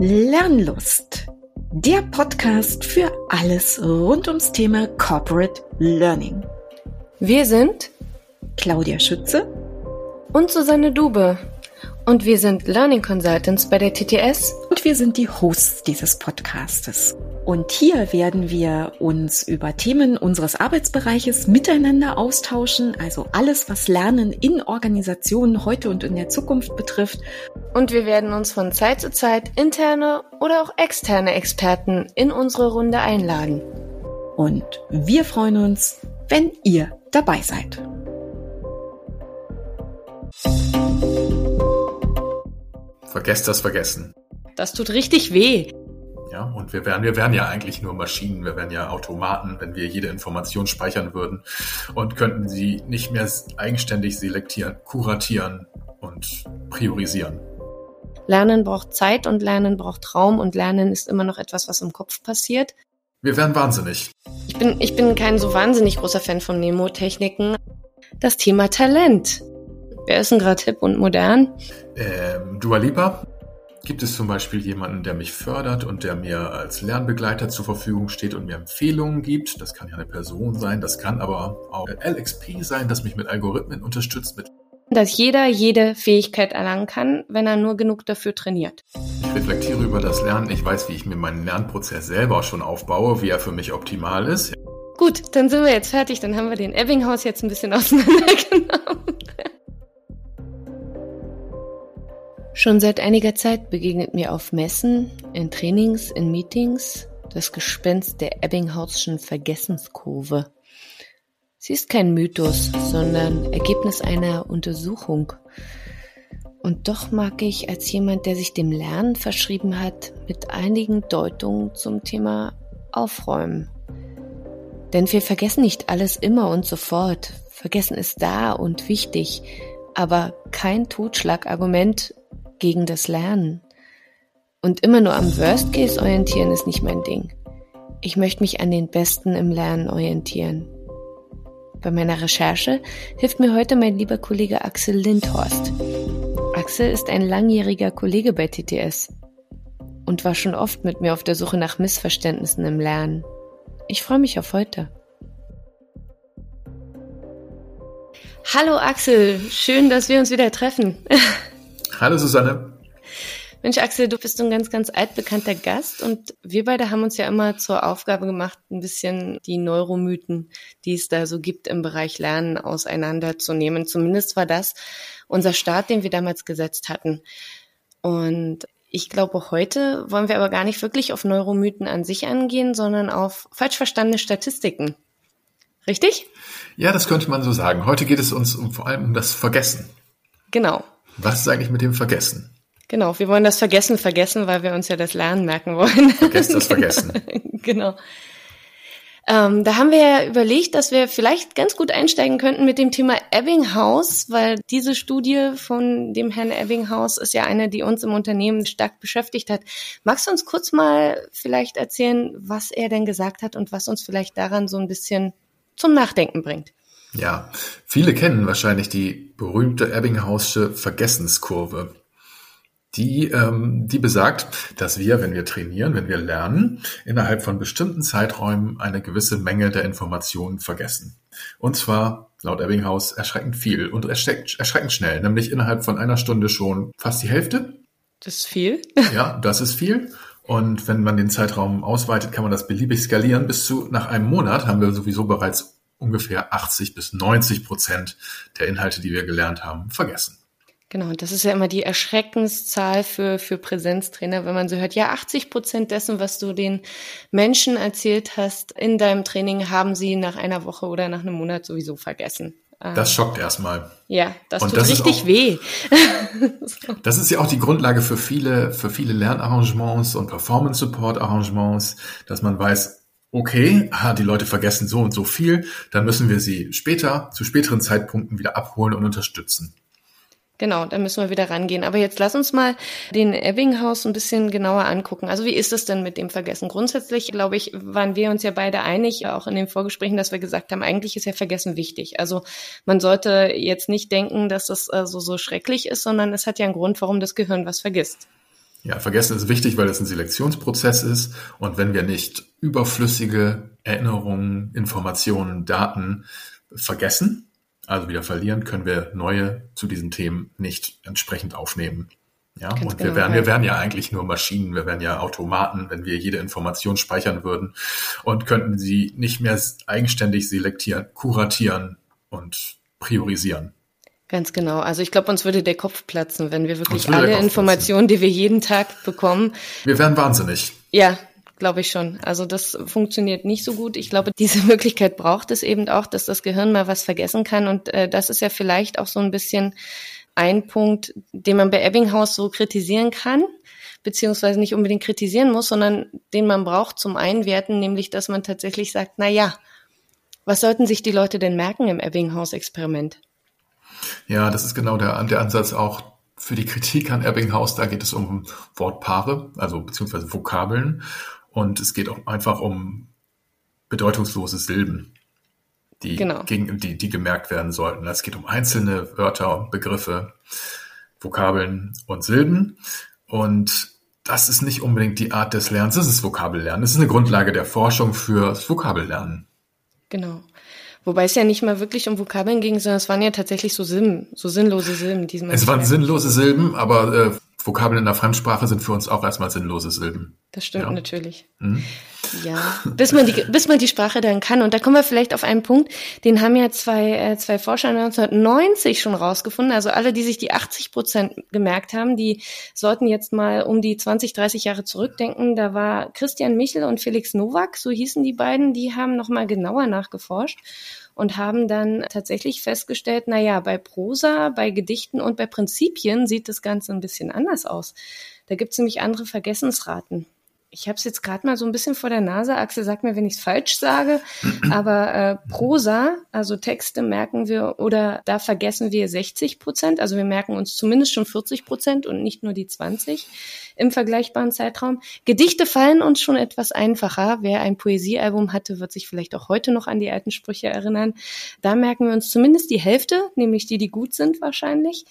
Lernlust, der Podcast für alles rund ums Thema Corporate Learning. Wir sind Claudia Schütze und Susanne Dube. Und wir sind Learning Consultants bei der TTS. Und wir sind die Hosts dieses Podcastes. Und hier werden wir uns über Themen unseres Arbeitsbereiches miteinander austauschen, also alles, was Lernen in Organisationen heute und in der Zukunft betrifft. Und wir werden uns von Zeit zu Zeit interne oder auch externe Experten in unsere Runde einladen. Und wir freuen uns, wenn ihr dabei seid. Vergesst das Vergessen. Das tut richtig weh. Und wir wären, wir wären ja eigentlich nur Maschinen, wir wären ja Automaten, wenn wir jede Information speichern würden und könnten sie nicht mehr eigenständig selektieren, kuratieren und priorisieren. Lernen braucht Zeit und Lernen braucht Raum und Lernen ist immer noch etwas, was im Kopf passiert. Wir wären wahnsinnig. Ich bin, ich bin kein so wahnsinnig großer Fan von Nemotechniken. Das Thema Talent. Wer ist denn gerade hip und modern? Ähm, Dua Lipa. Gibt es zum Beispiel jemanden, der mich fördert und der mir als Lernbegleiter zur Verfügung steht und mir Empfehlungen gibt? Das kann ja eine Person sein, das kann aber auch LXP sein, das mich mit Algorithmen unterstützt, mit dass jeder jede Fähigkeit erlangen kann, wenn er nur genug dafür trainiert. Ich reflektiere über das Lernen. Ich weiß, wie ich mir meinen Lernprozess selber schon aufbaue, wie er für mich optimal ist. Gut, dann sind wir jetzt fertig. Dann haben wir den Ebbinghaus jetzt ein bisschen auseinandergenommen. Schon seit einiger Zeit begegnet mir auf Messen, in Trainings, in Meetings das Gespenst der Ebbinghausschen Vergessenskurve. Sie ist kein Mythos, sondern Ergebnis einer Untersuchung. Und doch mag ich als jemand, der sich dem Lernen verschrieben hat, mit einigen Deutungen zum Thema aufräumen. Denn wir vergessen nicht alles immer und sofort. Vergessen ist da und wichtig, aber kein Totschlagargument gegen das Lernen. Und immer nur am Worst Case orientieren ist nicht mein Ding. Ich möchte mich an den Besten im Lernen orientieren. Bei meiner Recherche hilft mir heute mein lieber Kollege Axel Lindhorst. Axel ist ein langjähriger Kollege bei TTS und war schon oft mit mir auf der Suche nach Missverständnissen im Lernen. Ich freue mich auf heute. Hallo Axel, schön, dass wir uns wieder treffen. Hallo Susanne. Mensch, Axel, du bist ein ganz, ganz altbekannter Gast und wir beide haben uns ja immer zur Aufgabe gemacht, ein bisschen die Neuromythen, die es da so gibt im Bereich Lernen, auseinanderzunehmen. Zumindest war das unser Start, den wir damals gesetzt hatten. Und ich glaube, heute wollen wir aber gar nicht wirklich auf Neuromythen an sich angehen, sondern auf falsch verstandene Statistiken. Richtig? Ja, das könnte man so sagen. Heute geht es uns um, vor allem um das Vergessen. Genau. Was ist eigentlich mit dem Vergessen? Genau, wir wollen das Vergessen vergessen, weil wir uns ja das Lernen merken wollen. Vergesst das Vergessen. genau. Ähm, da haben wir ja überlegt, dass wir vielleicht ganz gut einsteigen könnten mit dem Thema Ebbinghaus, weil diese Studie von dem Herrn Ebbinghaus ist ja eine, die uns im Unternehmen stark beschäftigt hat. Magst du uns kurz mal vielleicht erzählen, was er denn gesagt hat und was uns vielleicht daran so ein bisschen zum Nachdenken bringt? Ja, viele kennen wahrscheinlich die berühmte Ebbinghausche Vergessenskurve. Die, ähm, die besagt, dass wir, wenn wir trainieren, wenn wir lernen, innerhalb von bestimmten Zeiträumen eine gewisse Menge der Informationen vergessen. Und zwar, laut Ebbinghaus, erschreckend viel und erschreckend schnell, nämlich innerhalb von einer Stunde schon fast die Hälfte. Das ist viel. Ja, das ist viel. Und wenn man den Zeitraum ausweitet, kann man das beliebig skalieren. Bis zu nach einem Monat haben wir sowieso bereits ungefähr 80 bis 90 Prozent der Inhalte, die wir gelernt haben, vergessen. Genau, das ist ja immer die Erschreckenszahl für, für Präsenztrainer, wenn man so hört, ja, 80 Prozent dessen, was du den Menschen erzählt hast in deinem Training, haben sie nach einer Woche oder nach einem Monat sowieso vergessen. Das schockt erstmal. Ja, das Und tut das richtig auch, weh. das ist ja auch die Grundlage für viele, für viele Lernarrangements und Performance Support Arrangements, dass man weiß, okay, die Leute vergessen so und so viel, dann müssen wir sie später, zu späteren Zeitpunkten wieder abholen und unterstützen. Genau, da müssen wir wieder rangehen. Aber jetzt lass uns mal den Ebbinghaus ein bisschen genauer angucken. Also wie ist es denn mit dem Vergessen? Grundsätzlich, glaube ich, waren wir uns ja beide einig, auch in den Vorgesprächen, dass wir gesagt haben, eigentlich ist ja Vergessen wichtig. Also man sollte jetzt nicht denken, dass das äh, so, so schrecklich ist, sondern es hat ja einen Grund, warum das Gehirn was vergisst. Ja, vergessen ist wichtig, weil es ein Selektionsprozess ist und wenn wir nicht überflüssige Erinnerungen, Informationen, Daten vergessen, also wieder verlieren, können wir neue zu diesen Themen nicht entsprechend aufnehmen. Ja, Ganz und wir genau, wären, wir wären ja eigentlich nur Maschinen, wir wären ja Automaten, wenn wir jede Information speichern würden und könnten sie nicht mehr eigenständig selektieren, kuratieren und priorisieren. Ganz genau. Also ich glaube, uns würde der Kopf platzen, wenn wir wirklich alle Informationen, die wir jeden Tag bekommen. Wir wären wahnsinnig. Ja, glaube ich schon. Also das funktioniert nicht so gut. Ich glaube, diese Möglichkeit braucht es eben auch, dass das Gehirn mal was vergessen kann. Und äh, das ist ja vielleicht auch so ein bisschen ein Punkt, den man bei Ebbinghaus so kritisieren kann, beziehungsweise nicht unbedingt kritisieren muss, sondern den man braucht zum Einwerten, nämlich dass man tatsächlich sagt, na ja, was sollten sich die Leute denn merken im Ebbinghaus-Experiment? Ja, das ist genau der, der Ansatz auch für die Kritik an Ebbinghaus. Da geht es um Wortpaare, also beziehungsweise Vokabeln. Und es geht auch einfach um bedeutungslose Silben, die, genau. gegen, die, die gemerkt werden sollten. Es geht um einzelne Wörter, Begriffe, Vokabeln und Silben. Und das ist nicht unbedingt die Art des Lernens, das ist Vokabellernen. Das ist eine Grundlage der Forschung fürs Vokabellernen. Genau. Wobei es ja nicht mal wirklich um Vokabeln ging, sondern es waren ja tatsächlich so Silben, so sinnlose Silben. Die man es waren sinnlose Silben, aber äh, Vokabeln in der Fremdsprache sind für uns auch erstmal sinnlose Silben. Das stimmt ja. natürlich. Mhm. Ja, bis man, die, bis man die Sprache dann kann. Und da kommen wir vielleicht auf einen Punkt, den haben ja zwei, äh, zwei Forscher 1990 schon rausgefunden. Also alle, die sich die 80 Prozent gemerkt haben, die sollten jetzt mal um die 20, 30 Jahre zurückdenken. Da war Christian Michel und Felix Nowak, so hießen die beiden, die haben nochmal genauer nachgeforscht und haben dann tatsächlich festgestellt, na ja, bei Prosa, bei Gedichten und bei Prinzipien sieht das Ganze ein bisschen anders aus. Da gibt es nämlich andere Vergessensraten ich habe es jetzt gerade mal so ein bisschen vor der Nase. Axel sagt mir, wenn ich es falsch sage. Aber äh, Prosa, also Texte merken wir oder da vergessen wir 60 Prozent. Also wir merken uns zumindest schon 40 Prozent und nicht nur die 20 im vergleichbaren Zeitraum. Gedichte fallen uns schon etwas einfacher. Wer ein Poesiealbum hatte, wird sich vielleicht auch heute noch an die alten Sprüche erinnern. Da merken wir uns zumindest die Hälfte, nämlich die, die gut sind wahrscheinlich.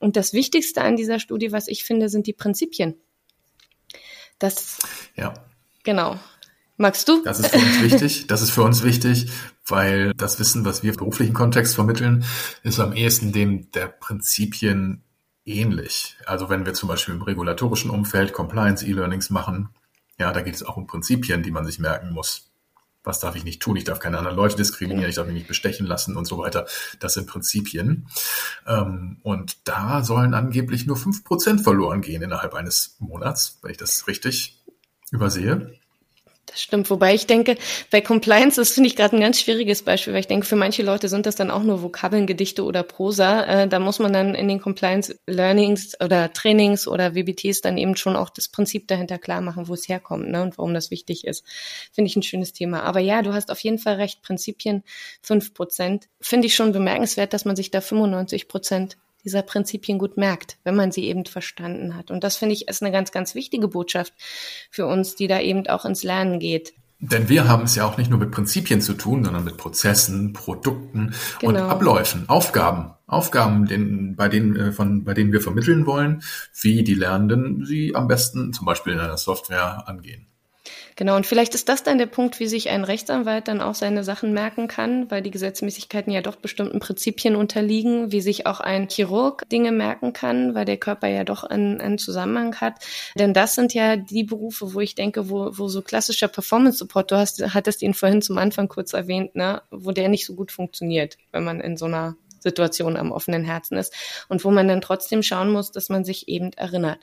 Und das Wichtigste an dieser Studie, was ich finde, sind die Prinzipien. Das, ja. Genau. Magst du? Das ist für uns wichtig. Das ist für uns wichtig, weil das Wissen, was wir im beruflichen Kontext vermitteln, ist am ehesten dem der Prinzipien ähnlich. Also wenn wir zum Beispiel im regulatorischen Umfeld Compliance E-Learnings machen, ja, da geht es auch um Prinzipien, die man sich merken muss was darf ich nicht tun, ich darf keine anderen Leute diskriminieren, ich darf mich nicht bestechen lassen und so weiter. Das sind Prinzipien. Ähm, und da sollen angeblich nur fünf Prozent verloren gehen innerhalb eines Monats, wenn ich das richtig übersehe. Das stimmt, wobei ich denke, bei Compliance, das finde ich gerade ein ganz schwieriges Beispiel, weil ich denke, für manche Leute sind das dann auch nur Vokabeln, Gedichte oder Prosa. Äh, da muss man dann in den Compliance Learnings oder Trainings oder WBTs dann eben schon auch das Prinzip dahinter klar machen, wo es herkommt ne, und warum das wichtig ist. Finde ich ein schönes Thema. Aber ja, du hast auf jeden Fall recht, Prinzipien fünf Prozent. Finde ich schon bemerkenswert, dass man sich da 95 Prozent dieser Prinzipien gut merkt, wenn man sie eben verstanden hat. Und das finde ich ist eine ganz, ganz wichtige Botschaft für uns, die da eben auch ins Lernen geht. Denn wir haben es ja auch nicht nur mit Prinzipien zu tun, sondern mit Prozessen, Produkten genau. und Abläufen, Aufgaben. Aufgaben, den, bei, denen, äh, von, bei denen wir vermitteln wollen, wie die Lernenden sie am besten zum Beispiel in einer Software angehen. Genau, und vielleicht ist das dann der Punkt, wie sich ein Rechtsanwalt dann auch seine Sachen merken kann, weil die Gesetzmäßigkeiten ja doch bestimmten Prinzipien unterliegen, wie sich auch ein Chirurg Dinge merken kann, weil der Körper ja doch einen, einen Zusammenhang hat. Denn das sind ja die Berufe, wo ich denke, wo, wo so klassischer Performance-Support, du hast, hattest ihn vorhin zum Anfang kurz erwähnt, ne, wo der nicht so gut funktioniert, wenn man in so einer Situation am offenen Herzen ist und wo man dann trotzdem schauen muss, dass man sich eben erinnert.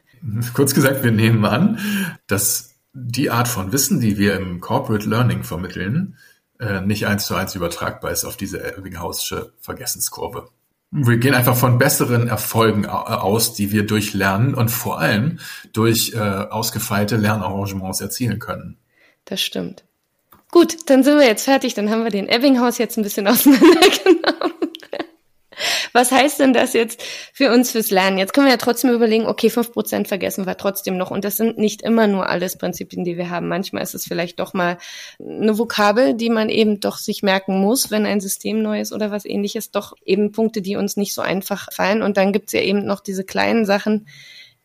Kurz gesagt, wir nehmen an, dass die Art von Wissen, die wir im Corporate Learning vermitteln, äh, nicht eins zu eins übertragbar ist auf diese Ebbinghaus'sche Vergessenskurve. Wir gehen einfach von besseren Erfolgen aus, die wir durch Lernen und vor allem durch äh, ausgefeilte Lernarrangements erzielen können. Das stimmt. Gut, dann sind wir jetzt fertig. Dann haben wir den Ebbinghaus jetzt ein bisschen auseinandergenommen. Was heißt denn das jetzt für uns fürs Lernen? Jetzt können wir ja trotzdem überlegen, okay, fünf Prozent vergessen wir trotzdem noch. Und das sind nicht immer nur alles Prinzipien, die wir haben. Manchmal ist es vielleicht doch mal eine Vokabel, die man eben doch sich merken muss, wenn ein System neu ist oder was ähnliches. Doch eben Punkte, die uns nicht so einfach fallen. Und dann gibt's ja eben noch diese kleinen Sachen,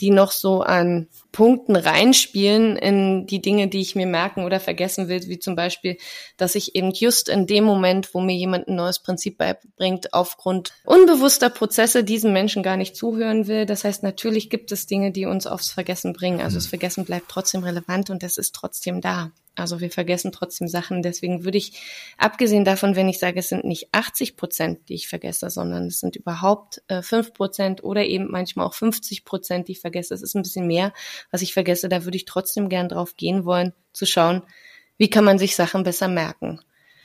die noch so an Punkten reinspielen in die Dinge, die ich mir merken oder vergessen will, wie zum Beispiel, dass ich eben just in dem Moment, wo mir jemand ein neues Prinzip beibringt, aufgrund unbewusster Prozesse diesen Menschen gar nicht zuhören will. Das heißt, natürlich gibt es Dinge, die uns aufs Vergessen bringen. Also das mhm. Vergessen bleibt trotzdem relevant und es ist trotzdem da. Also wir vergessen trotzdem Sachen. Deswegen würde ich, abgesehen davon, wenn ich sage, es sind nicht 80 Prozent, die ich vergesse, sondern es sind überhaupt äh, 5 Prozent oder eben manchmal auch 50 Prozent, die ich vergesse. Es ist ein bisschen mehr, was ich vergesse. Da würde ich trotzdem gern drauf gehen wollen, zu schauen, wie kann man sich Sachen besser merken.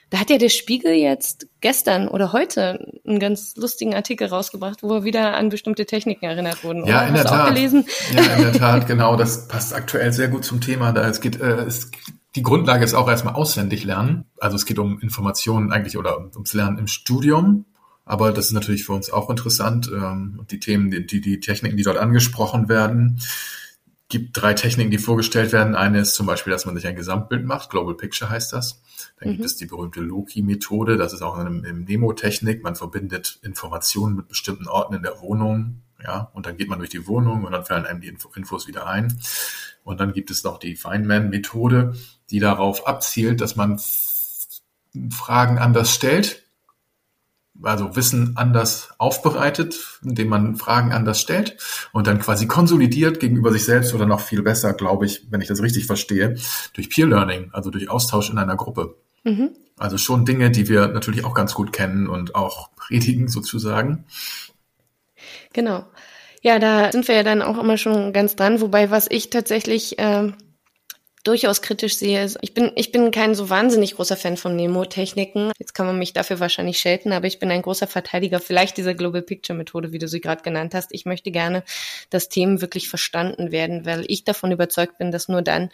Da hat ja der Spiegel jetzt gestern oder heute einen ganz lustigen Artikel rausgebracht, wo er wieder an bestimmte Techniken erinnert wurden. Ja, in Hast der Tat. Auch gelesen? Ja, in der Tat, genau. Das passt aktuell sehr gut zum Thema. Da es geht, äh, es die Grundlage ist auch erstmal auswendig lernen. Also es geht um Informationen eigentlich oder ums Lernen im Studium. Aber das ist natürlich für uns auch interessant. Ähm, die Themen, die, die Techniken, die dort angesprochen werden, gibt drei Techniken, die vorgestellt werden. Eine ist zum Beispiel, dass man sich ein Gesamtbild macht. Global Picture heißt das. Dann mhm. gibt es die berühmte Loki-Methode. Das ist auch eine Mnemotechnik. Man verbindet Informationen mit bestimmten Orten in der Wohnung. Ja, und dann geht man durch die Wohnung und dann fallen einem die Infos wieder ein. Und dann gibt es noch die Feynman-Methode die darauf abzielt, dass man Fragen anders stellt, also Wissen anders aufbereitet, indem man Fragen anders stellt und dann quasi konsolidiert gegenüber sich selbst oder noch viel besser, glaube ich, wenn ich das richtig verstehe, durch Peer Learning, also durch Austausch in einer Gruppe. Mhm. Also schon Dinge, die wir natürlich auch ganz gut kennen und auch predigen sozusagen. Genau. Ja, da sind wir ja dann auch immer schon ganz dran, wobei was ich tatsächlich äh, durchaus kritisch sehe. Ich bin, ich bin kein so wahnsinnig großer Fan von Nemo-Techniken. Jetzt kann man mich dafür wahrscheinlich schelten, aber ich bin ein großer Verteidiger vielleicht dieser Global Picture Methode, wie du sie gerade genannt hast. Ich möchte gerne, dass Themen wirklich verstanden werden, weil ich davon überzeugt bin, dass nur dann,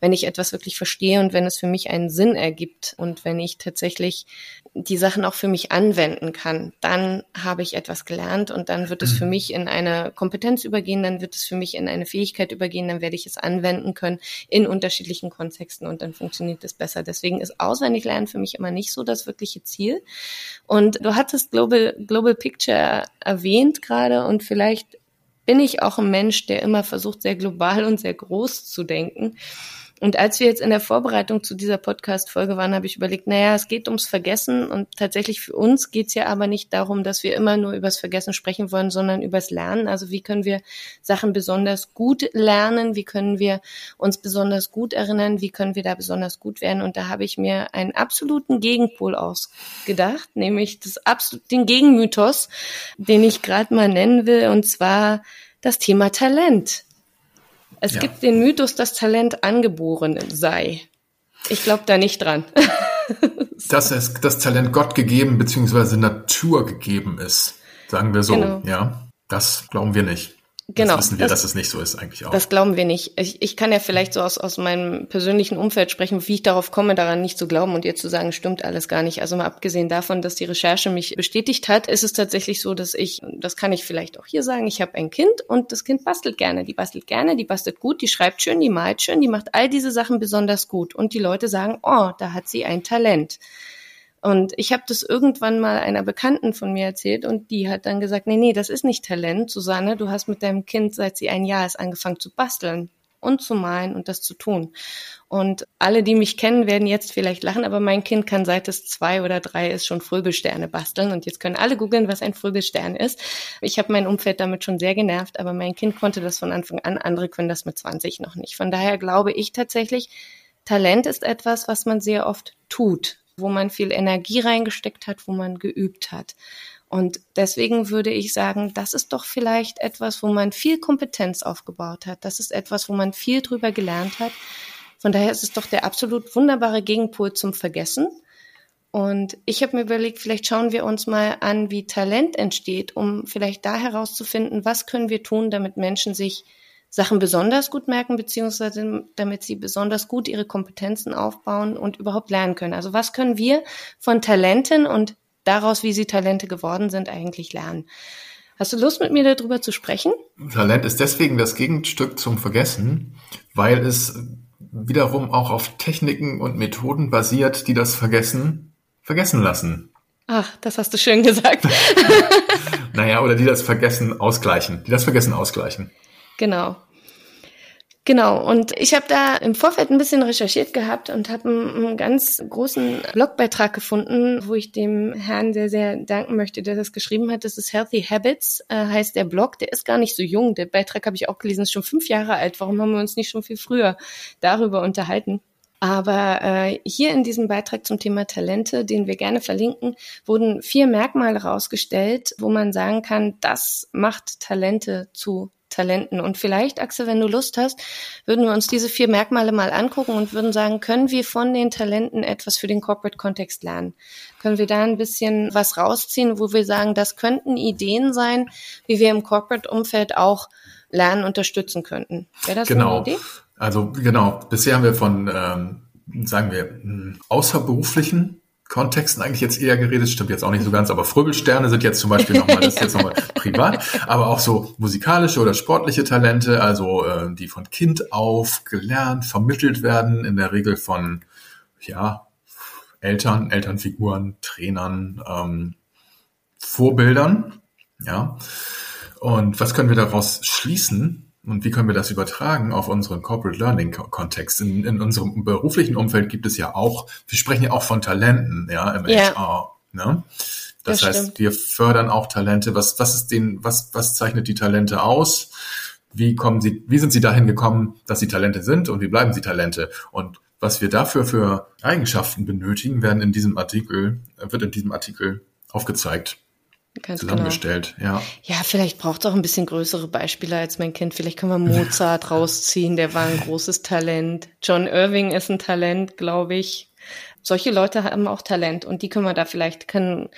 wenn ich etwas wirklich verstehe und wenn es für mich einen Sinn ergibt und wenn ich tatsächlich die Sachen auch für mich anwenden kann, dann habe ich etwas gelernt und dann wird es für mich in eine Kompetenz übergehen, dann wird es für mich in eine Fähigkeit übergehen, dann werde ich es anwenden können in unterschiedlichen Kontexten und dann funktioniert es besser. Deswegen ist Auswendiglernen für mich immer nicht so das wirkliche Ziel. Und du hattest Global, Global Picture erwähnt gerade und vielleicht bin ich auch ein Mensch, der immer versucht, sehr global und sehr groß zu denken. Und als wir jetzt in der Vorbereitung zu dieser Podcast-Folge waren, habe ich überlegt, naja, es geht ums Vergessen und tatsächlich für uns geht es ja aber nicht darum, dass wir immer nur übers Vergessen sprechen wollen, sondern übers Lernen. Also wie können wir Sachen besonders gut lernen? Wie können wir uns besonders gut erinnern? Wie können wir da besonders gut werden? Und da habe ich mir einen absoluten Gegenpol ausgedacht, nämlich das absolut, den Gegenmythos, den ich gerade mal nennen will, und zwar das Thema Talent. Es ja. gibt den Mythos, dass Talent angeboren sei. Ich glaube da nicht dran. dass es das Talent Gott gegeben bzw. Natur gegeben ist, sagen wir so. Genau. Ja, das glauben wir nicht. Genau. Das wissen wir, das, dass es nicht so ist eigentlich auch. Das glauben wir nicht. Ich, ich kann ja vielleicht so aus, aus meinem persönlichen Umfeld sprechen, wie ich darauf komme, daran nicht zu glauben und jetzt zu sagen, stimmt alles gar nicht. Also mal abgesehen davon, dass die Recherche mich bestätigt hat, ist es tatsächlich so, dass ich, das kann ich vielleicht auch hier sagen, ich habe ein Kind und das Kind bastelt gerne. Die bastelt gerne, die bastelt gut, die schreibt schön, die malt schön, die macht all diese Sachen besonders gut. Und die Leute sagen, oh, da hat sie ein Talent. Und ich habe das irgendwann mal einer Bekannten von mir erzählt und die hat dann gesagt, nee, nee, das ist nicht Talent, Susanne, du hast mit deinem Kind, seit sie ein Jahr ist, angefangen zu basteln und zu malen und das zu tun. Und alle, die mich kennen, werden jetzt vielleicht lachen, aber mein Kind kann seit es zwei oder drei ist schon Fröbelsterne basteln. Und jetzt können alle googeln, was ein Fröbelstern ist. Ich habe mein Umfeld damit schon sehr genervt, aber mein Kind konnte das von Anfang an. Andere können das mit 20 noch nicht. Von daher glaube ich tatsächlich, Talent ist etwas, was man sehr oft tut wo man viel Energie reingesteckt hat, wo man geübt hat. Und deswegen würde ich sagen, das ist doch vielleicht etwas, wo man viel Kompetenz aufgebaut hat. Das ist etwas, wo man viel drüber gelernt hat. Von daher ist es doch der absolut wunderbare Gegenpol zum Vergessen. Und ich habe mir überlegt, vielleicht schauen wir uns mal an, wie Talent entsteht, um vielleicht da herauszufinden, was können wir tun, damit Menschen sich Sachen besonders gut merken, beziehungsweise damit sie besonders gut ihre Kompetenzen aufbauen und überhaupt lernen können. Also was können wir von Talenten und daraus, wie sie Talente geworden sind, eigentlich lernen? Hast du Lust, mit mir darüber zu sprechen? Talent ist deswegen das Gegenstück zum Vergessen, weil es wiederum auch auf Techniken und Methoden basiert, die das Vergessen vergessen lassen. Ach, das hast du schön gesagt. naja, oder die das Vergessen ausgleichen, die das Vergessen ausgleichen. Genau. Genau, und ich habe da im Vorfeld ein bisschen recherchiert gehabt und habe einen, ganz großen Blogbeitrag gefunden, wo ich dem Herrn sehr, sehr danken möchte, der das geschrieben hat. Das ist Healthy Habits, äh, heißt der Blog. Der ist gar nicht so jung. Der Beitrag habe ich auch gelesen, ist schon fünf Jahre alt. Warum haben wir uns nicht schon viel früher darüber unterhalten? Aber äh, hier in diesem Beitrag zum Thema Talente, den wir gerne verlinken, wurden vier Merkmale rausgestellt, wo man sagen kann, das macht Talente zu Talenten. Und vielleicht, Axel, wenn du Lust hast, würden wir uns diese vier Merkmale mal angucken und würden sagen, können wir von den Talenten etwas für den Corporate-Kontext lernen? Können wir da ein bisschen was rausziehen, wo wir sagen, das könnten Ideen sein, wie wir im Corporate-Umfeld auch lernen, unterstützen könnten? Wäre das genau. eine Idee? Also genau, bisher haben wir von, ähm, sagen wir, außerberuflichen Kontexten eigentlich jetzt eher geredet, stimmt jetzt auch nicht so ganz, aber Fröbelsterne sind jetzt zum Beispiel nochmal, das ist jetzt nochmal privat, aber auch so musikalische oder sportliche Talente, also äh, die von Kind auf gelernt, vermittelt werden, in der Regel von, ja, Eltern, Elternfiguren, Trainern, ähm, Vorbildern, ja. Und was können wir daraus schließen? Und wie können wir das übertragen auf unseren Corporate Learning Kontext? In, in unserem beruflichen Umfeld gibt es ja auch, wir sprechen ja auch von Talenten, ja, im ja. HR. Ne? Das, das heißt, stimmt. wir fördern auch Talente. Was, was ist den, was, was zeichnet die Talente aus? Wie kommen sie, wie sind sie dahin gekommen, dass sie Talente sind und wie bleiben sie Talente? Und was wir dafür für Eigenschaften benötigen, werden in diesem Artikel, wird in diesem Artikel aufgezeigt. Ganz genau. zusammengestellt, genau. ja. Ja, vielleicht braucht es auch ein bisschen größere Beispiele als mein Kind. Vielleicht können wir Mozart rausziehen, der war ein großes Talent. John Irving ist ein Talent, glaube ich solche Leute haben auch Talent und die können wir da vielleicht, können,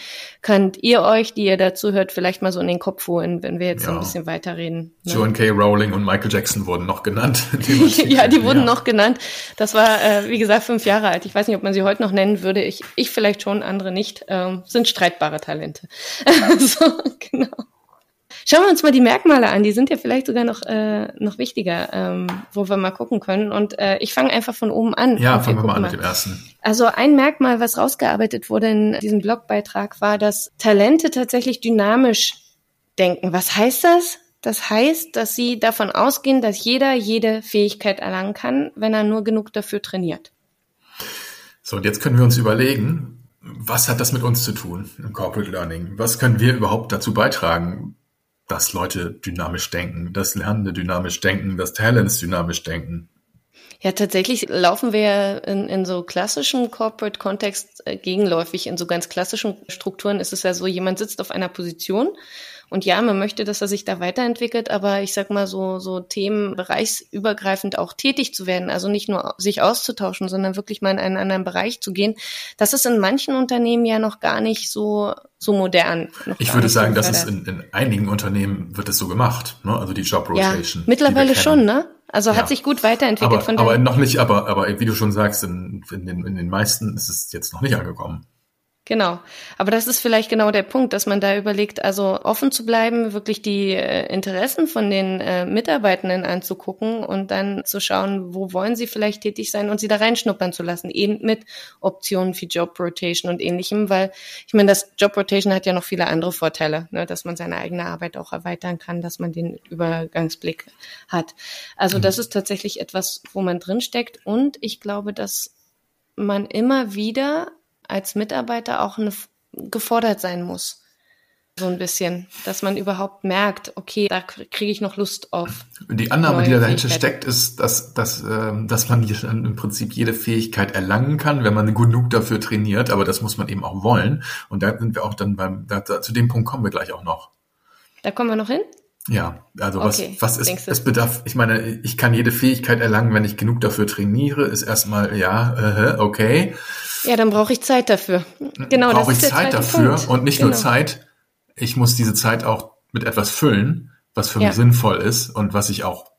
könnt ihr euch, die ihr dazu hört, vielleicht mal so in den Kopf holen, wenn wir jetzt ja. so ein bisschen weiterreden. Ne? Joan K. Rowling und Michael Jackson wurden noch genannt. ja, die wurden ja. noch genannt. Das war, äh, wie gesagt, fünf Jahre alt. Ich weiß nicht, ob man sie heute noch nennen würde. Ich, ich vielleicht schon, andere nicht. Ähm, sind streitbare Talente. so, genau. Schauen wir uns mal die Merkmale an, die sind ja vielleicht sogar noch, äh, noch wichtiger, ähm, wo wir mal gucken können. Und äh, ich fange einfach von oben an. Ja, fangen wir mal an mit dem ersten. Also ein Merkmal, was rausgearbeitet wurde in diesem Blogbeitrag, war, dass Talente tatsächlich dynamisch denken. Was heißt das? Das heißt, dass sie davon ausgehen, dass jeder jede Fähigkeit erlangen kann, wenn er nur genug dafür trainiert. So, und jetzt können wir uns überlegen, was hat das mit uns zu tun im Corporate Learning? Was können wir überhaupt dazu beitragen? Dass Leute dynamisch denken, dass Lernende dynamisch denken, dass Talents dynamisch denken. Ja, tatsächlich laufen wir in, in so klassischen Corporate-Kontext äh, gegenläufig. In so ganz klassischen Strukturen ist es ja so, jemand sitzt auf einer Position und ja, man möchte, dass er sich da weiterentwickelt, aber ich sag mal so, so Themen bereichsübergreifend auch tätig zu werden, also nicht nur sich auszutauschen, sondern wirklich mal in einen anderen Bereich zu gehen. Das ist in manchen Unternehmen ja noch gar nicht so, so modern. Ich würde sagen, dass es in, in einigen Unternehmen wird es so gemacht, ne? also die Job Rotation. Ja, mittlerweile schon, ne? Also ja. hat sich gut weiterentwickelt aber, von Aber noch nicht, aber, aber wie du schon sagst, in, in, den, in den meisten ist es jetzt noch nicht angekommen. Genau. Aber das ist vielleicht genau der Punkt, dass man da überlegt, also offen zu bleiben, wirklich die äh, Interessen von den äh, Mitarbeitenden anzugucken und dann zu schauen, wo wollen sie vielleicht tätig sein und sie da reinschnuppern zu lassen, eben mit Optionen wie Job Rotation und ähnlichem, weil ich meine, das Job Rotation hat ja noch viele andere Vorteile, ne, dass man seine eigene Arbeit auch erweitern kann, dass man den Übergangsblick hat. Also das ist tatsächlich etwas, wo man drinsteckt und ich glaube, dass man immer wieder als Mitarbeiter auch eine, gefordert sein muss. So ein bisschen, dass man überhaupt merkt, okay, da kriege ich noch Lust auf. Die Annahme, die da dahinter steckt, ist, dass, dass, äh, dass man im Prinzip jede Fähigkeit erlangen kann, wenn man genug dafür trainiert, aber das muss man eben auch wollen. Und da sind wir auch dann beim, da, zu dem Punkt kommen wir gleich auch noch. Da kommen wir noch hin? Ja, also was, okay, was ist, es bedarf, ich meine, ich kann jede Fähigkeit erlangen, wenn ich genug dafür trainiere, ist erstmal, ja, äh, okay. Ja, dann brauche ich Zeit dafür. Genau, brauche ich Zeit dafür Punkt. und nicht genau. nur Zeit, ich muss diese Zeit auch mit etwas füllen, was für ja. mich sinnvoll ist und was ich auch,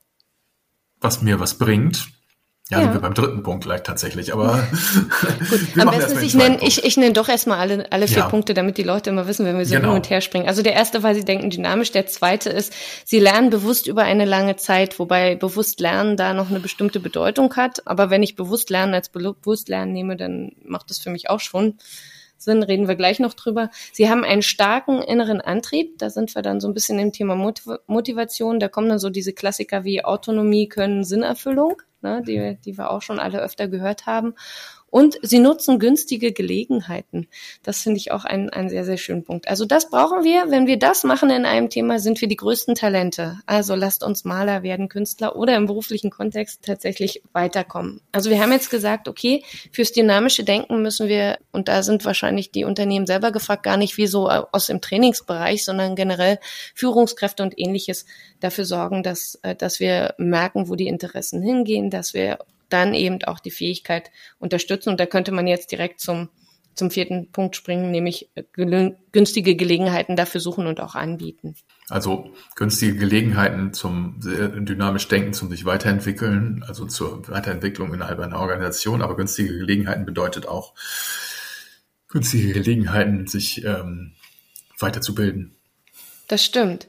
was mir was bringt. Ja, ja. sind wir beim dritten Punkt gleich tatsächlich, aber Gut, am besten ich nenne, ich, ich nenne doch erstmal alle, alle vier ja. Punkte, damit die Leute immer wissen, wenn wir so genau. hin und her springen. Also der erste, weil sie denken dynamisch, der zweite ist, sie lernen bewusst über eine lange Zeit, wobei bewusst lernen da noch eine bestimmte Bedeutung hat. Aber wenn ich bewusst lernen als bewusst lernen nehme, dann macht das für mich auch schon sind, reden wir gleich noch drüber. Sie haben einen starken inneren Antrieb. Da sind wir dann so ein bisschen im Thema Motivation. Da kommen dann so diese Klassiker wie Autonomie, Können, Sinnerfüllung, ne, die, die wir auch schon alle öfter gehört haben. Und sie nutzen günstige Gelegenheiten. Das finde ich auch einen, einen sehr, sehr schönen Punkt. Also das brauchen wir. Wenn wir das machen in einem Thema, sind wir die größten Talente. Also lasst uns Maler werden, Künstler oder im beruflichen Kontext tatsächlich weiterkommen. Also wir haben jetzt gesagt, okay, fürs dynamische Denken müssen wir, und da sind wahrscheinlich die Unternehmen selber gefragt, gar nicht wie so aus dem Trainingsbereich, sondern generell Führungskräfte und ähnliches dafür sorgen, dass, äh, dass wir merken, wo die Interessen hingehen, dass wir dann eben auch die Fähigkeit unterstützen. Und da könnte man jetzt direkt zum, zum vierten Punkt springen, nämlich günstige Gelegenheiten dafür suchen und auch anbieten. Also günstige Gelegenheiten zum dynamisch Denken, zum sich weiterentwickeln, also zur Weiterentwicklung innerhalb einer Organisation. Aber günstige Gelegenheiten bedeutet auch günstige Gelegenheiten, sich ähm, weiterzubilden. Das stimmt.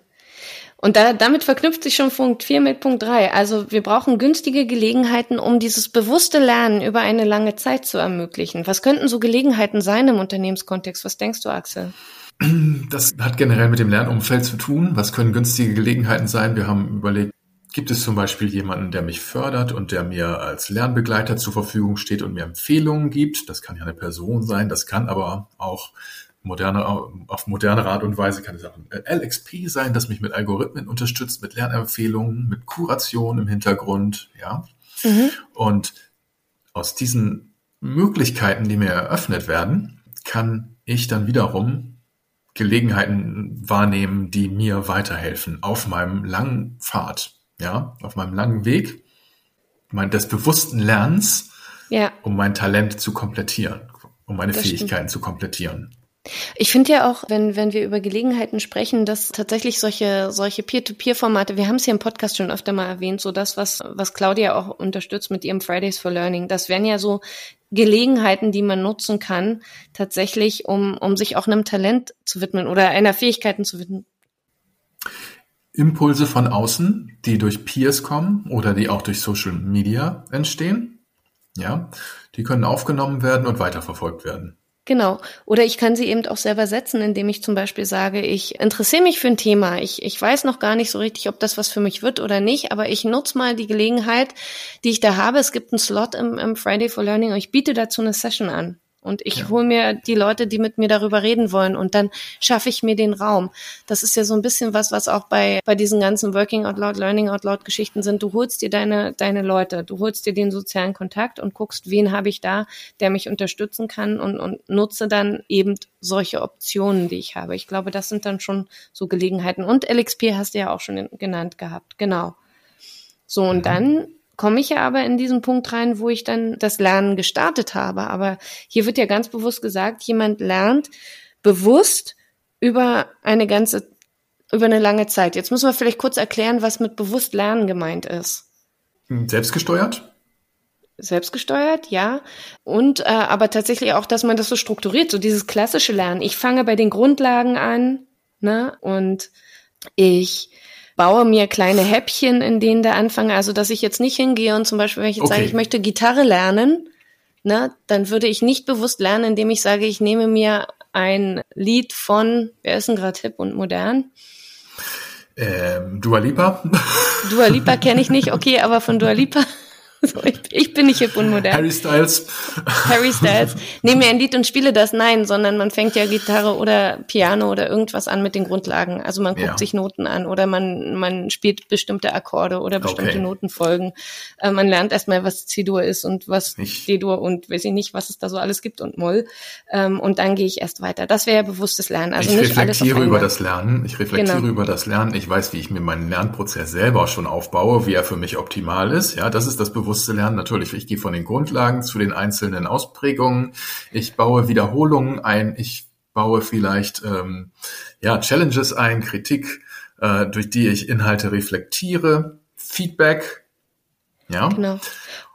Und da, damit verknüpft sich schon Punkt 4 mit Punkt 3. Also wir brauchen günstige Gelegenheiten, um dieses bewusste Lernen über eine lange Zeit zu ermöglichen. Was könnten so Gelegenheiten sein im Unternehmenskontext? Was denkst du, Axel? Das hat generell mit dem Lernumfeld zu tun. Was können günstige Gelegenheiten sein? Wir haben überlegt, gibt es zum Beispiel jemanden, der mich fördert und der mir als Lernbegleiter zur Verfügung steht und mir Empfehlungen gibt? Das kann ja eine Person sein, das kann aber auch moderne, auf moderne Art und Weise kann es auch ein LXP sein, das mich mit Algorithmen unterstützt, mit Lernempfehlungen, mit Kuration im Hintergrund, ja. Mhm. Und aus diesen Möglichkeiten, die mir eröffnet werden, kann ich dann wiederum Gelegenheiten wahrnehmen, die mir weiterhelfen auf meinem langen Pfad, ja, auf meinem langen Weg, mein, des bewussten Lernens, ja. um mein Talent zu komplettieren, um meine das Fähigkeiten stimmt. zu komplettieren. Ich finde ja auch, wenn, wenn wir über Gelegenheiten sprechen, dass tatsächlich solche, solche Peer-to-Peer-Formate, wir haben es hier im Podcast schon öfter mal erwähnt, so das, was, was Claudia auch unterstützt mit ihrem Fridays for Learning, das wären ja so Gelegenheiten, die man nutzen kann, tatsächlich, um, um sich auch einem Talent zu widmen oder einer Fähigkeiten zu widmen. Impulse von außen, die durch Peers kommen oder die auch durch Social Media entstehen, ja, die können aufgenommen werden und weiterverfolgt werden. Genau. Oder ich kann sie eben auch selber setzen, indem ich zum Beispiel sage, ich interessiere mich für ein Thema. Ich, ich weiß noch gar nicht so richtig, ob das was für mich wird oder nicht, aber ich nutze mal die Gelegenheit, die ich da habe. Es gibt einen Slot im, im Friday for Learning und ich biete dazu eine Session an. Und ich ja. hole mir die Leute, die mit mir darüber reden wollen und dann schaffe ich mir den Raum. Das ist ja so ein bisschen was, was auch bei, bei diesen ganzen Working Out Loud, Learning Out Loud Geschichten sind. Du holst dir deine, deine Leute, du holst dir den sozialen Kontakt und guckst, wen habe ich da, der mich unterstützen kann und, und nutze dann eben solche Optionen, die ich habe. Ich glaube, das sind dann schon so Gelegenheiten. Und LXP hast du ja auch schon genannt gehabt. Genau. So, und mhm. dann komme ich ja aber in diesen Punkt rein, wo ich dann das Lernen gestartet habe. Aber hier wird ja ganz bewusst gesagt, jemand lernt bewusst über eine ganze, über eine lange Zeit. Jetzt müssen wir vielleicht kurz erklären, was mit bewusst Lernen gemeint ist. Selbstgesteuert? Selbstgesteuert, ja. Und äh, aber tatsächlich auch, dass man das so strukturiert, so dieses klassische Lernen. Ich fange bei den Grundlagen an, ne? Und ich baue mir kleine Häppchen, in denen der anfange. Also, dass ich jetzt nicht hingehe und zum Beispiel, wenn ich jetzt okay. sage, ich möchte Gitarre lernen, ne, dann würde ich nicht bewusst lernen, indem ich sage, ich nehme mir ein Lied von, wer ist denn gerade hip und modern? Ähm, Dua Lipa. Dua Lipa kenne ich nicht, okay, aber von Dua Lipa ich, ich, bin nicht hip und modern. Harry Styles. Harry Styles. Nehme mir ein Lied und spiele das. Nein, sondern man fängt ja Gitarre oder Piano oder irgendwas an mit den Grundlagen. Also man guckt ja. sich Noten an oder man, man spielt bestimmte Akkorde oder bestimmte okay. Notenfolgen. Äh, man lernt erstmal, was C-Dur ist und was D-Dur und weiß ich nicht, was es da so alles gibt und Moll. Ähm, und dann gehe ich erst weiter. Das wäre ja bewusstes Lernen. Also ich nicht reflektiere alles über das Lernen. Ich reflektiere genau. über das Lernen. Ich weiß, wie ich mir meinen Lernprozess selber schon aufbaue, wie er für mich optimal ist. Ja, das ist das bewusste bewusste Lernen natürlich. Ich gehe von den Grundlagen zu den einzelnen Ausprägungen. Ich baue Wiederholungen ein. Ich baue vielleicht ähm, ja Challenges ein, Kritik, äh, durch die ich Inhalte reflektiere, Feedback. Ja. Genau.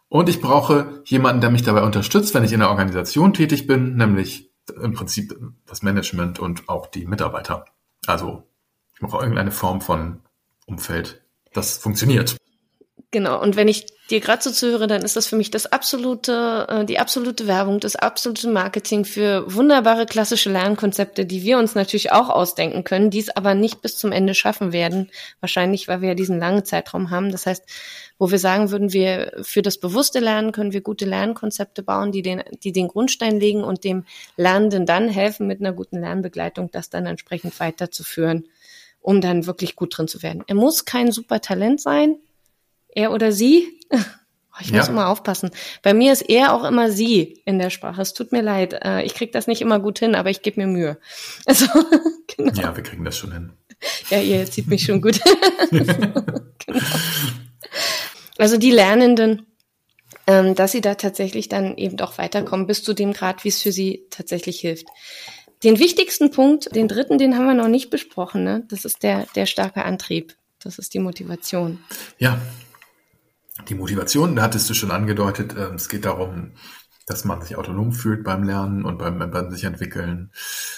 Und ich brauche jemanden, der mich dabei unterstützt, wenn ich in der Organisation tätig bin, nämlich im Prinzip das Management und auch die Mitarbeiter. Also ich brauche irgendeine Form von Umfeld, das funktioniert. Genau. Und wenn ich dir gerade so zuhöre, dann ist das für mich das absolute, äh, die absolute Werbung, das absolute Marketing für wunderbare klassische Lernkonzepte, die wir uns natürlich auch ausdenken können, die es aber nicht bis zum Ende schaffen werden. Wahrscheinlich, weil wir ja diesen langen Zeitraum haben. Das heißt, wo wir sagen würden, wir für das bewusste Lernen können wir gute Lernkonzepte bauen, die den, die den Grundstein legen und dem Lernenden dann helfen, mit einer guten Lernbegleitung das dann entsprechend weiterzuführen, um dann wirklich gut drin zu werden. Er muss kein super Talent sein, er oder sie. Ich muss ja. immer aufpassen. Bei mir ist er auch immer sie in der Sprache. Es tut mir leid. Äh, ich kriege das nicht immer gut hin, aber ich gebe mir Mühe. Also, genau. Ja, wir kriegen das schon hin. Ja, ihr zieht mich schon gut. genau. Also die Lernenden, ähm, dass sie da tatsächlich dann eben auch weiterkommen, bis zu dem Grad, wie es für sie tatsächlich hilft. Den wichtigsten Punkt, den dritten, den haben wir noch nicht besprochen. Ne? Das ist der, der starke Antrieb. Das ist die Motivation. Ja, die Motivation, da hattest du schon angedeutet, äh, es geht darum, dass man sich autonom fühlt beim Lernen und beim, beim sich entwickeln,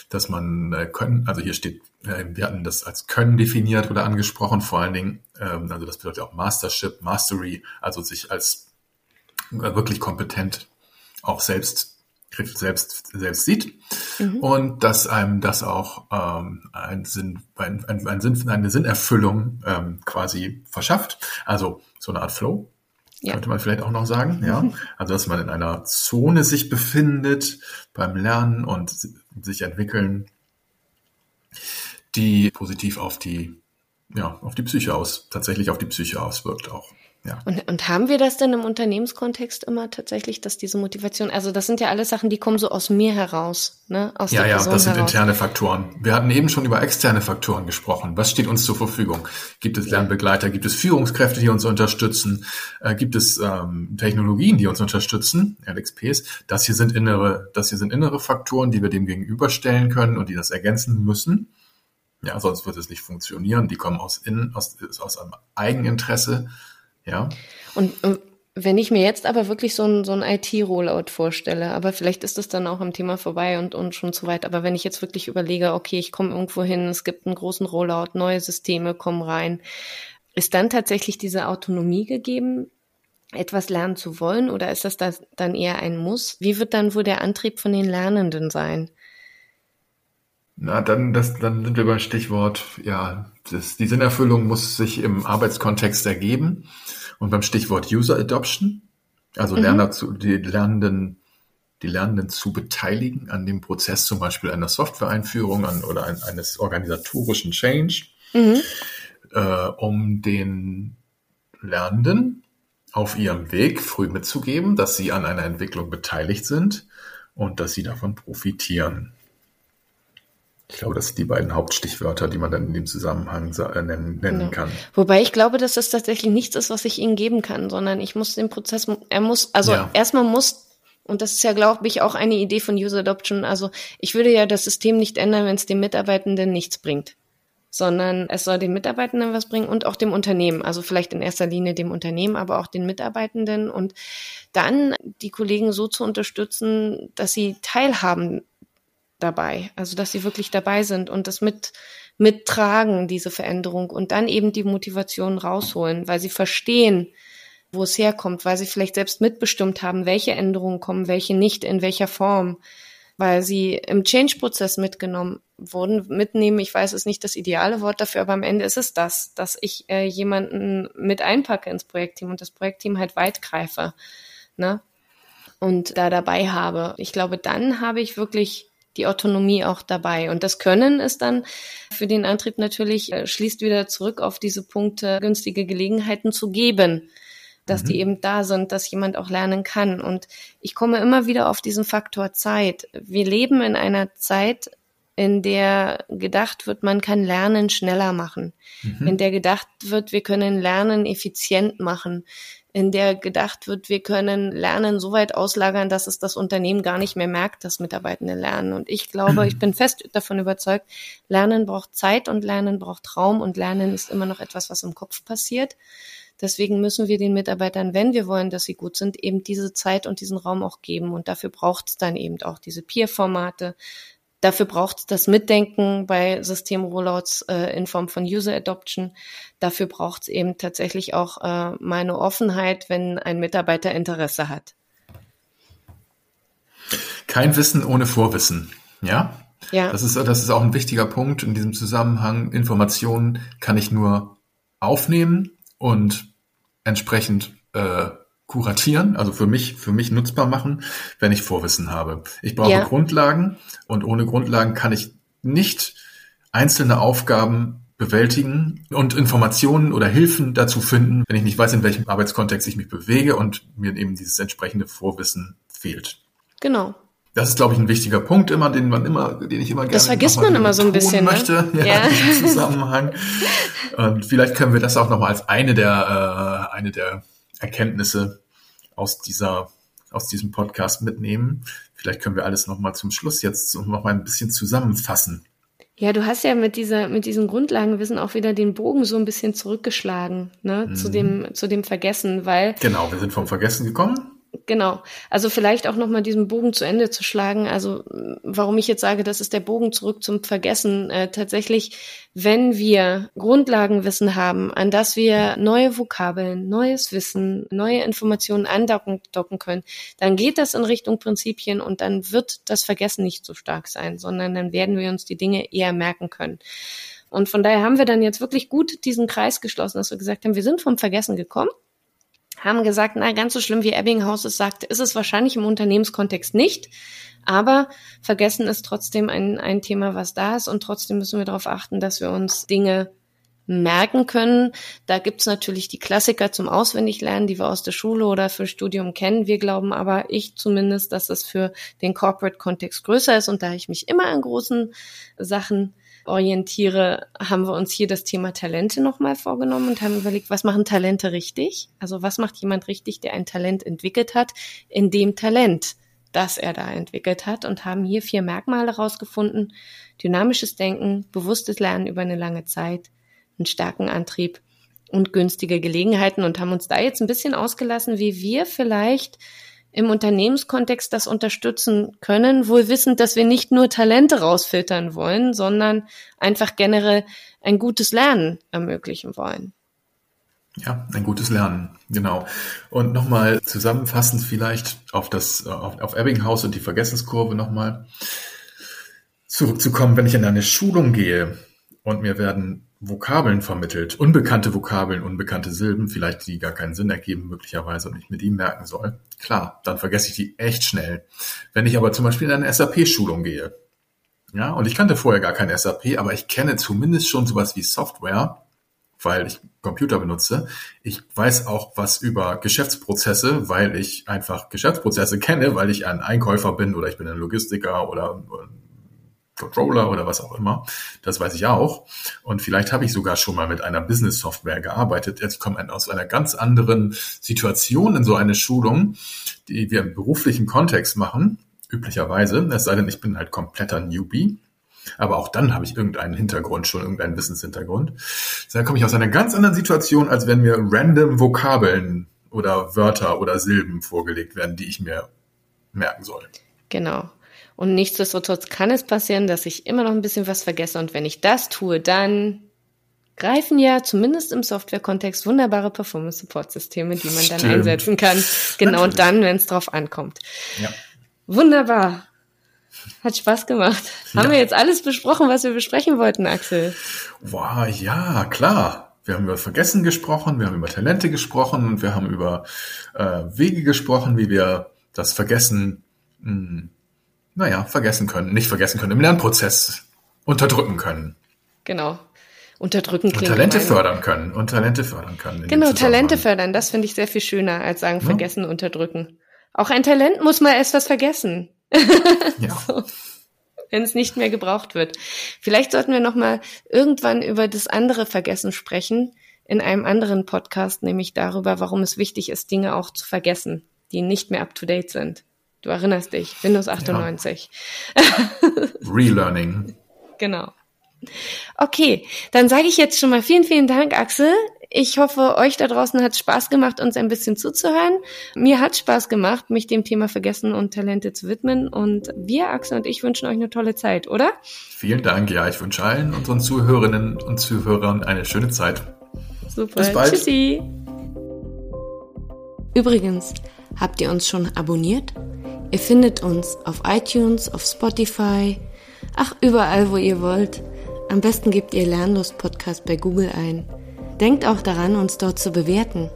dass man äh, können, also hier steht, äh, wir hatten das als können definiert oder angesprochen, vor allen Dingen, ähm, also das bedeutet auch Mastership, Mastery, also sich als äh, wirklich kompetent auch selbst selbst selbst sieht mhm. und dass einem das auch ähm, ein Sinn, ein, ein, ein Sinn, eine Sinnerfüllung ähm, quasi verschafft. Also so eine Art Flow, ja. könnte man vielleicht auch noch sagen. Ja, also dass man in einer Zone sich befindet beim Lernen und sich entwickeln, die positiv auf die ja auf die Psyche aus tatsächlich auf die Psyche auswirkt auch. Ja. Und, und haben wir das denn im Unternehmenskontext immer tatsächlich, dass diese Motivation, also das sind ja alles Sachen, die kommen so aus mir heraus, ne? Aus ja, der ja, Person das sind heraus. interne Faktoren. Wir hatten eben schon über externe Faktoren gesprochen. Was steht uns zur Verfügung? Gibt es Lernbegleiter? Gibt es Führungskräfte, die uns unterstützen? Äh, gibt es ähm, Technologien, die uns unterstützen? LXPs. Das hier sind innere, das hier sind innere Faktoren, die wir dem gegenüberstellen können und die das ergänzen müssen. Ja, sonst wird es nicht funktionieren. Die kommen aus innen, aus, aus einem Eigeninteresse ja. Und wenn ich mir jetzt aber wirklich so ein, so ein IT-Rollout vorstelle, aber vielleicht ist es dann auch am Thema vorbei und, und schon zu weit, aber wenn ich jetzt wirklich überlege, okay, ich komme irgendwo hin, es gibt einen großen Rollout, neue Systeme kommen rein, ist dann tatsächlich diese Autonomie gegeben, etwas lernen zu wollen oder ist das dann eher ein Muss? Wie wird dann wohl der Antrieb von den Lernenden sein? Na, dann, das, dann sind wir beim Stichwort, ja, das, die Sinnerfüllung muss sich im Arbeitskontext ergeben. Und beim Stichwort User Adoption, also mhm. Lerner zu, die Lernenden, die Lernenden zu beteiligen an dem Prozess zum Beispiel einer Software-Einführung an, oder ein, eines organisatorischen Change, mhm. äh, um den Lernenden auf ihrem Weg früh mitzugeben, dass sie an einer Entwicklung beteiligt sind und dass sie davon profitieren. Ich glaube, das sind die beiden Hauptstichwörter, die man dann in dem Zusammenhang äh, nennen, nennen genau. kann. Wobei ich glaube, dass das tatsächlich nichts ist, was ich ihnen geben kann, sondern ich muss den Prozess, er muss, also ja. erstmal muss, und das ist ja, glaube ich, auch eine Idee von User Adoption, also ich würde ja das System nicht ändern, wenn es dem Mitarbeitenden nichts bringt sondern es soll den Mitarbeitenden was bringen und auch dem Unternehmen. Also vielleicht in erster Linie dem Unternehmen, aber auch den Mitarbeitenden und dann die Kollegen so zu unterstützen, dass sie teilhaben dabei. Also, dass sie wirklich dabei sind und das mit, mittragen, diese Veränderung und dann eben die Motivation rausholen, weil sie verstehen, wo es herkommt, weil sie vielleicht selbst mitbestimmt haben, welche Änderungen kommen, welche nicht, in welcher Form, weil sie im Change-Prozess mitgenommen wurden. Mitnehmen, ich weiß, ist nicht das ideale Wort dafür, aber am Ende ist es das, dass ich äh, jemanden mit einpacke ins Projektteam und das Projektteam halt weit greife, ne? Und da dabei habe. Ich glaube, dann habe ich wirklich die Autonomie auch dabei. Und das Können ist dann für den Antrieb natürlich, äh, schließt wieder zurück auf diese Punkte, günstige Gelegenheiten zu geben dass mhm. die eben da sind, dass jemand auch lernen kann. Und ich komme immer wieder auf diesen Faktor Zeit. Wir leben in einer Zeit, in der gedacht wird, man kann Lernen schneller machen, mhm. in der gedacht wird, wir können Lernen effizient machen, in der gedacht wird, wir können Lernen so weit auslagern, dass es das Unternehmen gar nicht mehr merkt, dass Mitarbeitende lernen. Und ich glaube, ich bin fest davon überzeugt, Lernen braucht Zeit und Lernen braucht Raum und Lernen ist immer noch etwas, was im Kopf passiert. Deswegen müssen wir den Mitarbeitern, wenn wir wollen, dass sie gut sind, eben diese Zeit und diesen Raum auch geben. Und dafür braucht es dann eben auch diese Peer-Formate, Dafür braucht es das Mitdenken bei System-Rollouts äh, in Form von User Adoption. Dafür braucht es eben tatsächlich auch äh, meine Offenheit, wenn ein Mitarbeiter Interesse hat. Kein Wissen ohne Vorwissen, ja? Ja. Das ist, das ist auch ein wichtiger Punkt in diesem Zusammenhang. Informationen kann ich nur aufnehmen und entsprechend äh, kuratieren, also für mich, für mich nutzbar machen, wenn ich Vorwissen habe. Ich brauche ja. Grundlagen und ohne Grundlagen kann ich nicht einzelne Aufgaben bewältigen und Informationen oder Hilfen dazu finden, wenn ich nicht weiß, in welchem Arbeitskontext ich mich bewege und mir eben dieses entsprechende Vorwissen fehlt. Genau. Das ist, glaube ich, ein wichtiger Punkt immer, den man immer, den ich immer gerne Das vergisst man immer so ein bisschen ne? möchte, ne? ja, ja. in Zusammenhang. Und vielleicht können wir das auch nochmal als eine der, äh, eine der Erkenntnisse aus dieser, aus diesem Podcast mitnehmen. Vielleicht können wir alles nochmal zum Schluss jetzt nochmal ein bisschen zusammenfassen. Ja, du hast ja mit dieser, mit diesem Grundlagenwissen auch wieder den Bogen so ein bisschen zurückgeschlagen, ne, mhm. zu dem, zu dem Vergessen, weil. Genau, wir sind vom Vergessen gekommen. Genau. Also vielleicht auch nochmal diesen Bogen zu Ende zu schlagen. Also warum ich jetzt sage, das ist der Bogen zurück zum Vergessen. Äh, tatsächlich, wenn wir Grundlagenwissen haben, an das wir neue Vokabeln, neues Wissen, neue Informationen andocken docken können, dann geht das in Richtung Prinzipien und dann wird das Vergessen nicht so stark sein, sondern dann werden wir uns die Dinge eher merken können. Und von daher haben wir dann jetzt wirklich gut diesen Kreis geschlossen, dass wir gesagt haben, wir sind vom Vergessen gekommen haben gesagt, na, ganz so schlimm wie Ebbinghaus es sagt, ist es wahrscheinlich im Unternehmenskontext nicht. Aber vergessen ist trotzdem ein, ein Thema, was da ist. Und trotzdem müssen wir darauf achten, dass wir uns Dinge merken können. Da gibt's natürlich die Klassiker zum Auswendiglernen, die wir aus der Schule oder für Studium kennen. Wir glauben aber, ich zumindest, dass es für den Corporate-Kontext größer ist. Und da ich mich immer an großen Sachen orientiere, haben wir uns hier das Thema Talente nochmal vorgenommen und haben überlegt, was machen Talente richtig? Also was macht jemand richtig, der ein Talent entwickelt hat, in dem Talent, das er da entwickelt hat und haben hier vier Merkmale rausgefunden. Dynamisches Denken, bewusstes Lernen über eine lange Zeit, einen starken Antrieb und günstige Gelegenheiten und haben uns da jetzt ein bisschen ausgelassen, wie wir vielleicht im Unternehmenskontext das unterstützen können, wohl wissend, dass wir nicht nur Talente rausfiltern wollen, sondern einfach generell ein gutes Lernen ermöglichen wollen. Ja, ein gutes Lernen, genau. Und nochmal zusammenfassend vielleicht auf das, auf, auf Ebbinghaus und die Vergessenskurve nochmal zurückzukommen, wenn ich in eine Schulung gehe und mir werden Vokabeln vermittelt, unbekannte Vokabeln, unbekannte Silben, vielleicht die gar keinen Sinn ergeben möglicherweise und ich mir die merken soll. Klar, dann vergesse ich die echt schnell. Wenn ich aber zum Beispiel in eine SAP-Schulung gehe, ja, und ich kannte vorher gar kein SAP, aber ich kenne zumindest schon sowas wie Software, weil ich Computer benutze. Ich weiß auch was über Geschäftsprozesse, weil ich einfach Geschäftsprozesse kenne, weil ich ein Einkäufer bin oder ich bin ein Logistiker oder Controller oder was auch immer. Das weiß ich auch. Und vielleicht habe ich sogar schon mal mit einer Business-Software gearbeitet. Jetzt kommt aus einer ganz anderen Situation in so eine Schulung, die wir im beruflichen Kontext machen, üblicherweise. Es sei denn, ich bin halt kompletter Newbie. Aber auch dann habe ich irgendeinen Hintergrund, schon irgendeinen Wissenshintergrund. Dann komme ich aus einer ganz anderen Situation, als wenn mir random Vokabeln oder Wörter oder Silben vorgelegt werden, die ich mir merken soll. Genau. Und nichtsdestotrotz kann es passieren, dass ich immer noch ein bisschen was vergesse. Und wenn ich das tue, dann greifen ja zumindest im Software-Kontext wunderbare Performance-Support-Systeme, die man dann einsetzen kann. Genau Natürlich. dann, wenn es drauf ankommt. Ja. Wunderbar. Hat Spaß gemacht. Ja. Haben wir jetzt alles besprochen, was wir besprechen wollten, Axel? Wow, ja, klar. Wir haben über Vergessen gesprochen, wir haben über Talente gesprochen und wir haben über äh, Wege gesprochen, wie wir das Vergessen mh, hm, naja, vergessen können, nicht vergessen können, im Lernprozess unterdrücken können. Genau. Unterdrücken klingt. Und Talente gemein. fördern können. Und Talente fördern können. Genau, Talente fördern, das finde ich sehr viel schöner, als sagen, vergessen, ja. unterdrücken. Auch ein Talent muss mal erst was vergessen. Ja. so. Wenn es nicht mehr gebraucht wird. Vielleicht sollten wir nochmal irgendwann über das andere Vergessen sprechen, in einem anderen Podcast, nämlich darüber, warum es wichtig ist, Dinge auch zu vergessen, die nicht mehr up to date sind. Du erinnerst dich, Windows 98. Ja. Relearning. Genau. Okay, dann sage ich jetzt schon mal vielen, vielen Dank, Axel. Ich hoffe, euch da draußen hat Spaß gemacht, uns ein bisschen zuzuhören. Mir hat Spaß gemacht, mich dem Thema Vergessen und Talente zu widmen. Und wir, Axel und ich, wünschen euch eine tolle Zeit, oder? Vielen Dank. Ja, ich wünsche allen unseren Zuhörerinnen und Zuhörern eine schöne Zeit. Super. Bis bald. Tschüssi. Übrigens, habt ihr uns schon abonniert? Ihr findet uns auf iTunes, auf Spotify, ach, überall, wo ihr wollt. Am besten gebt ihr Lernlust Podcast bei Google ein. Denkt auch daran, uns dort zu bewerten.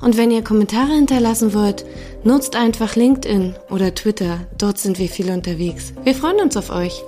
Und wenn ihr Kommentare hinterlassen wollt, nutzt einfach LinkedIn oder Twitter. Dort sind wir viel unterwegs. Wir freuen uns auf euch.